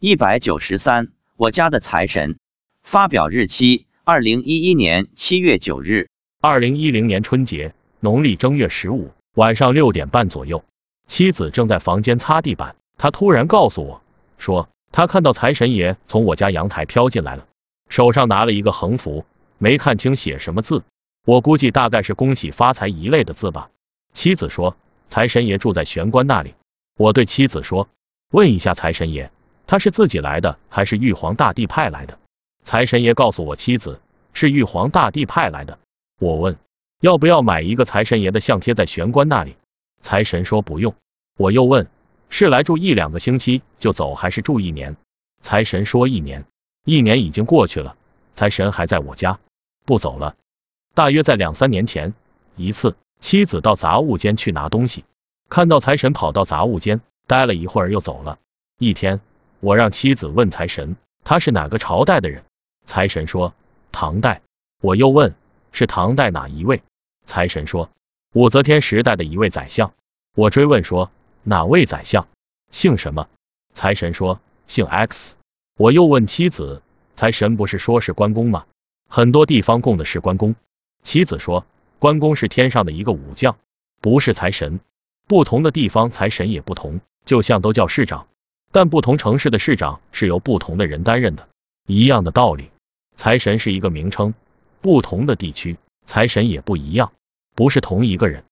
一百九十三，我家的财神。发表日期：二零一一年七月九日。二零一零年春节，农历正月十五晚上六点半左右，妻子正在房间擦地板，她突然告诉我，说她看到财神爷从我家阳台飘进来了，手上拿了一个横幅，没看清写什么字，我估计大概是恭喜发财一类的字吧。妻子说，财神爷住在玄关那里。我对妻子说，问一下财神爷。他是自己来的还是玉皇大帝派来的？财神爷告诉我妻子是玉皇大帝派来的。我问要不要买一个财神爷的像贴在玄关那里？财神说不用。我又问是来住一两个星期就走还是住一年？财神说一年。一年已经过去了，财神还在我家不走了。大约在两三年前一次，妻子到杂物间去拿东西，看到财神跑到杂物间待了一会儿又走了。一天。我让妻子问财神，他是哪个朝代的人？财神说唐代。我又问是唐代哪一位？财神说武则天时代的一位宰相。我追问说哪位宰相？姓什么？财神说姓 X。我又问妻子，财神不是说是关公吗？很多地方供的是关公。妻子说关公是天上的一个武将，不是财神。不同的地方财神也不同，就像都叫市长。但不同城市的市长是由不同的人担任的，一样的道理，财神是一个名称，不同的地区财神也不一样，不是同一个人。